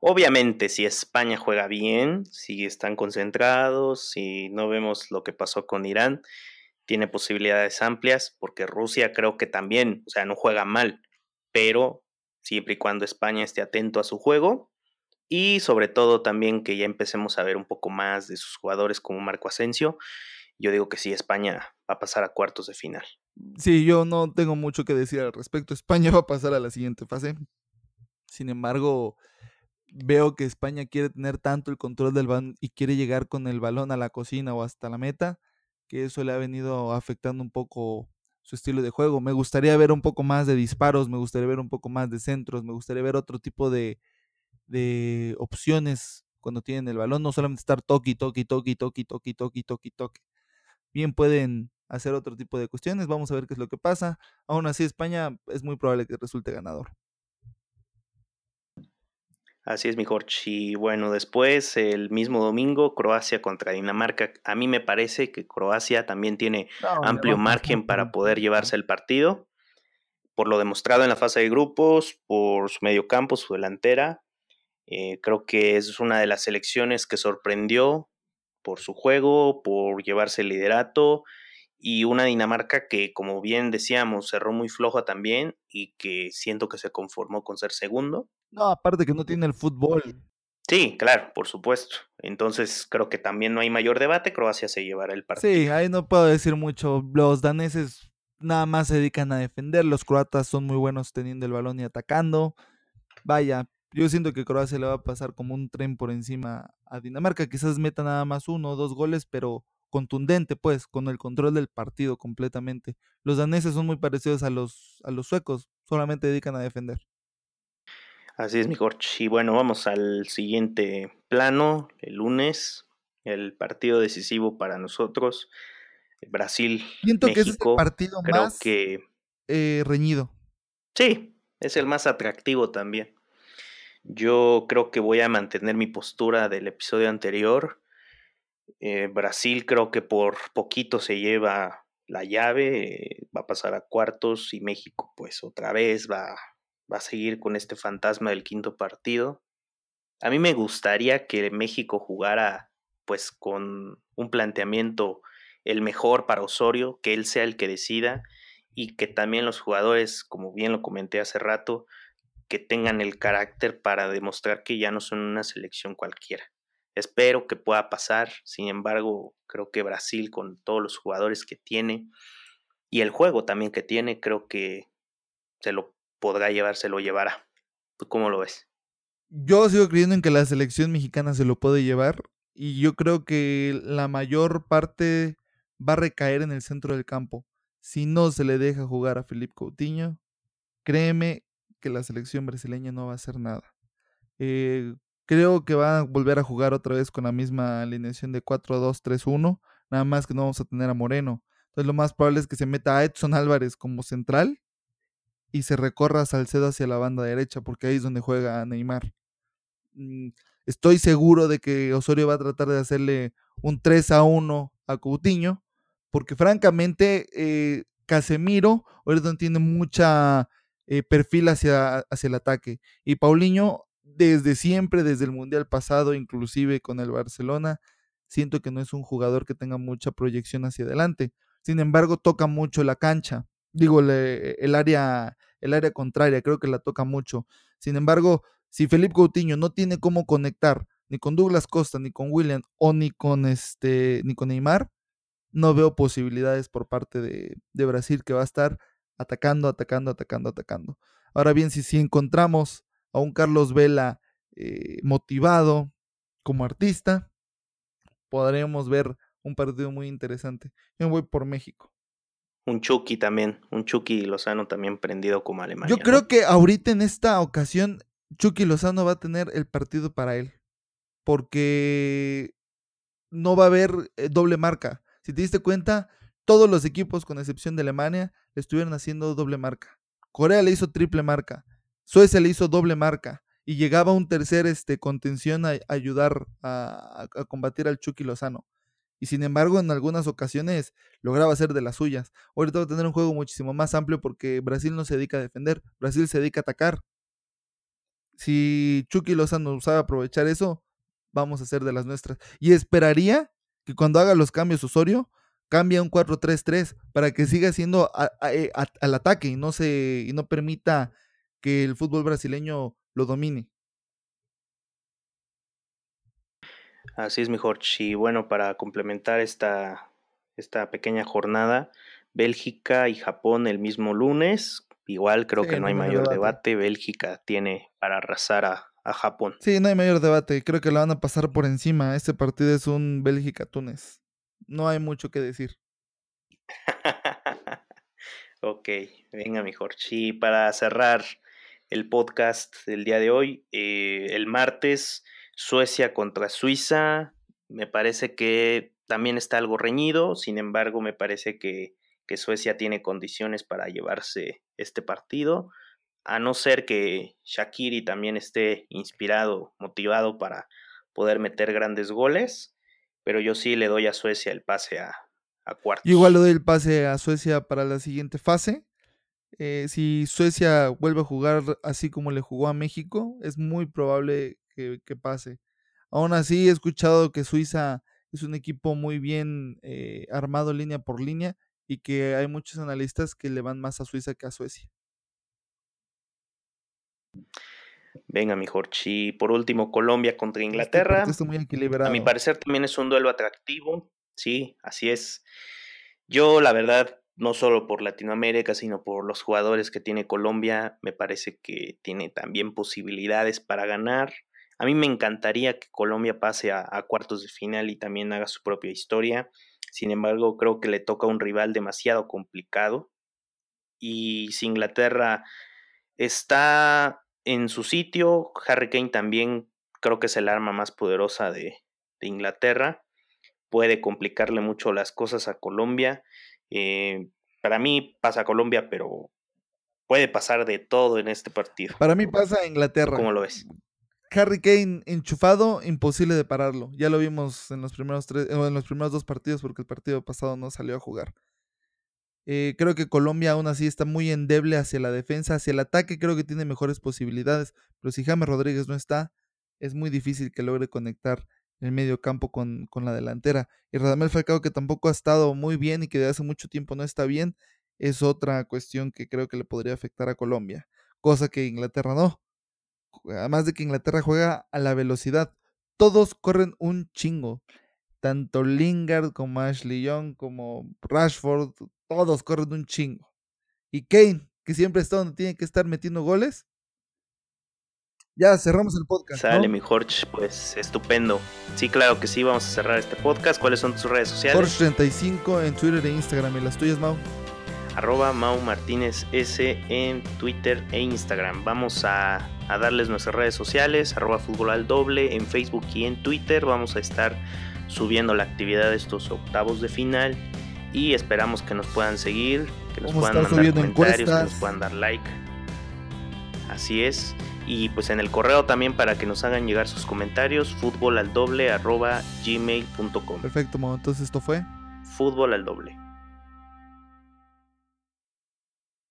[SPEAKER 2] Obviamente, si España juega bien, si están concentrados, si no vemos lo que pasó con Irán, tiene posibilidades amplias, porque Rusia creo que también, o sea, no juega mal, pero siempre y cuando España esté atento a su juego y sobre todo también que ya empecemos a ver un poco más de sus jugadores como Marco Asensio, yo digo que sí, España va a pasar a cuartos de final.
[SPEAKER 1] Sí, yo no tengo mucho que decir al respecto. España va a pasar a la siguiente fase. Sin embargo, veo que España quiere tener tanto el control del balón y quiere llegar con el balón a la cocina o hasta la meta, que eso le ha venido afectando un poco su estilo de juego. Me gustaría ver un poco más de disparos, me gustaría ver un poco más de centros, me gustaría ver otro tipo de, de opciones cuando tienen el balón, no solamente estar toqui, toqui, toqui, toqui, toqui, toqui, toqui, toqui. Bien pueden hacer otro tipo de cuestiones, vamos a ver qué es lo que pasa. Aún así, España es muy probable que resulte ganador.
[SPEAKER 2] Así es, mi Jorge. Y bueno, después, el mismo domingo, Croacia contra Dinamarca. A mí me parece que Croacia también tiene amplio margen para poder llevarse el partido. Por lo demostrado en la fase de grupos, por su medio campo, su delantera. Eh, creo que es una de las selecciones que sorprendió por su juego, por llevarse el liderato. Y una Dinamarca que, como bien decíamos, cerró muy floja también y que siento que se conformó con ser segundo
[SPEAKER 1] no, aparte que no tiene el fútbol.
[SPEAKER 2] Sí, claro, por supuesto. Entonces creo que también no hay mayor debate, Croacia se llevará el partido.
[SPEAKER 1] Sí, ahí no puedo decir mucho. Los daneses nada más se dedican a defender, los croatas son muy buenos teniendo el balón y atacando. Vaya, yo siento que Croacia le va a pasar como un tren por encima a Dinamarca, quizás meta nada más uno o dos goles, pero contundente, pues, con el control del partido completamente. Los daneses son muy parecidos a los, a los suecos, solamente dedican a defender.
[SPEAKER 2] Así es, mi Jorge. Y bueno, vamos al siguiente plano, el lunes, el partido decisivo para nosotros, Brasil. Siento que es el
[SPEAKER 1] partido más eh, reñido.
[SPEAKER 2] Sí, es el más atractivo también. Yo creo que voy a mantener mi postura del episodio anterior. Eh, Brasil creo que por poquito se lleva la llave, va a pasar a cuartos y México pues otra vez va, va a seguir con este fantasma del quinto partido. A mí me gustaría que México jugara pues con un planteamiento el mejor para Osorio, que él sea el que decida y que también los jugadores, como bien lo comenté hace rato, que tengan el carácter para demostrar que ya no son una selección cualquiera. Espero que pueda pasar, sin embargo, creo que Brasil con todos los jugadores que tiene y el juego también que tiene, creo que se lo podrá llevar, se lo llevará. cómo lo ves?
[SPEAKER 1] Yo sigo creyendo en que la selección mexicana se lo puede llevar y yo creo que la mayor parte va a recaer en el centro del campo. Si no se le deja jugar a Felipe Coutinho, créeme que la selección brasileña no va a hacer nada. Eh, creo que va a volver a jugar otra vez con la misma alineación de 4-2-3-1, nada más que no vamos a tener a Moreno. Entonces lo más probable es que se meta a Edson Álvarez como central y se recorra a Salcedo hacia la banda derecha, porque ahí es donde juega Neymar. Mm, estoy seguro de que Osorio va a tratar de hacerle un 3 a 1 a Coutinho, porque francamente eh, Casemiro ahorita tiene mucha eh, perfil hacia, hacia el ataque. Y Paulinho, desde siempre, desde el Mundial pasado, inclusive con el Barcelona, siento que no es un jugador que tenga mucha proyección hacia adelante. Sin embargo, toca mucho la cancha. Digo, el, área, el área contraria, creo que la toca mucho. Sin embargo, si Felipe Coutinho no tiene cómo conectar ni con Douglas Costa, ni con William, o ni con este, ni con Neymar, no veo posibilidades por parte de, Brasil que va a estar atacando, atacando, atacando, atacando. Ahora bien, si, si encontramos a un Carlos Vela eh, motivado como artista, podremos ver un partido muy interesante. Yo voy por México.
[SPEAKER 2] Un Chucky también, un Chucky Lozano también prendido como Alemania.
[SPEAKER 1] Yo creo que ahorita en esta ocasión Chucky Lozano va a tener el partido para él, porque no va a haber eh, doble marca. Si te diste cuenta, todos los equipos, con excepción de Alemania, estuvieron haciendo doble marca. Corea le hizo triple marca. Suecia le hizo doble marca. Y llegaba un tercer este, contención a, ayudar a, combatir al Chucky Lozano. Y sin embargo, en algunas ocasiones lograba hacer de las suyas. Ahorita va a tener un juego muchísimo más amplio porque Brasil no se dedica a defender, Brasil se dedica a atacar. Si Chucky Lozano sabe aprovechar eso, vamos a hacer de las nuestras. Y esperaría que cuando haga los cambios Osorio, cambie a un 4-3-3 para que siga siendo eh, al ataque y no, se, y no permita que el fútbol brasileño lo domine.
[SPEAKER 2] Así es, mejor. Y bueno, para complementar esta, esta pequeña jornada, Bélgica y Japón el mismo lunes. Igual creo que no hay mayor debate. Bélgica tiene para arrasar a, a Japón.
[SPEAKER 1] Sí, no hay mayor debate. Creo que la van a pasar por encima. Este partido es un Bélgica-Túnez. No hay mucho que decir.
[SPEAKER 2] ok, venga, mi Y para cerrar el podcast del día de hoy, eh, el martes, Suecia contra Suiza. Me parece que también está algo reñido. Sin embargo, me parece que, que Suecia tiene condiciones para llevarse este partido a no ser que Shakiri también esté inspirado, motivado para poder meter grandes goles, pero yo sí le doy a Suecia el pase a, a cuartos.
[SPEAKER 1] igual le doy el pase a Suecia para la siguiente fase. Eh, si Suecia vuelve a jugar así como le jugó a México, es muy probable que, pase. Aún así, he escuchado que Suiza es un equipo muy bien eh, armado línea por línea y que hay muchos analistas que le van más a Suiza que a Suecia.
[SPEAKER 2] Venga, mi Jorchi. Por último, Colombia contra este Inglaterra. A mi parecer también es un duelo atractivo. Sí, así es. Yo, la verdad, no solo por Latinoamérica, sino por los jugadores que tiene Colombia, me parece que tiene también posibilidades para ganar. A mí me encantaría que Colombia pase a, a cuartos de final y también haga su propia historia. Sin embargo, creo que le toca un rival demasiado complicado. Y si Inglaterra está en su sitio. Harry Kane también creo que es el arma más poderosa de, Inglaterra. Puede complicarle mucho las cosas a Colombia. Eh, para mí pasa Colombia, pero puede pasar de todo en este partido.
[SPEAKER 1] Para mí pasa Inglaterra.
[SPEAKER 2] ¿Cómo lo ves?
[SPEAKER 1] Harry Kane enchufado, imposible de pararlo. Ya lo vimos en los primeros tres, en los primeros dos partidos, porque el partido pasado no salió a jugar. Eh, creo que Colombia aún así está muy endeble hacia la defensa, hacia el ataque creo que tiene mejores posibilidades, pero si James Rodríguez no está, es muy difícil que logre conectar el medio campo con, con la delantera. Y Radamel Falcao, que tampoco ha estado muy bien y que de hace mucho tiempo no está bien, es otra cuestión que creo que le podría afectar a Colombia, cosa que Inglaterra no. Además de que Inglaterra juega a la velocidad, todos corren un chingo. Tanto Lingard como Ashley Young como Rashford, todos corren un chingo. Y Kane, que siempre está donde tiene que estar metiendo goles, ya cerramos el podcast.
[SPEAKER 2] Sale, mi Jorge, pues estupendo. Sí, claro que sí, vamos a cerrar este podcast. ¿Cuáles son tus redes sociales?
[SPEAKER 1] Jorge35 en Twitter e Instagram. ¿Y las tuyas, Mau?
[SPEAKER 2] Arroba Mau Martínez S en Twitter e Instagram. Vamos a, darles nuestras redes sociales, arroba fútbol al doble en Facebook y en Twitter. Vamos a estar subiendo la actividad de estos octavos de final y esperamos que nos puedan seguir, que nos puedan mandar comentarios, que nos puedan dar like. Así es y pues en el correo también para que nos hagan llegar sus comentarios, fútbol al doble arroba gmail.com.
[SPEAKER 1] Perfecto, entonces esto fue
[SPEAKER 2] fútbol al doble.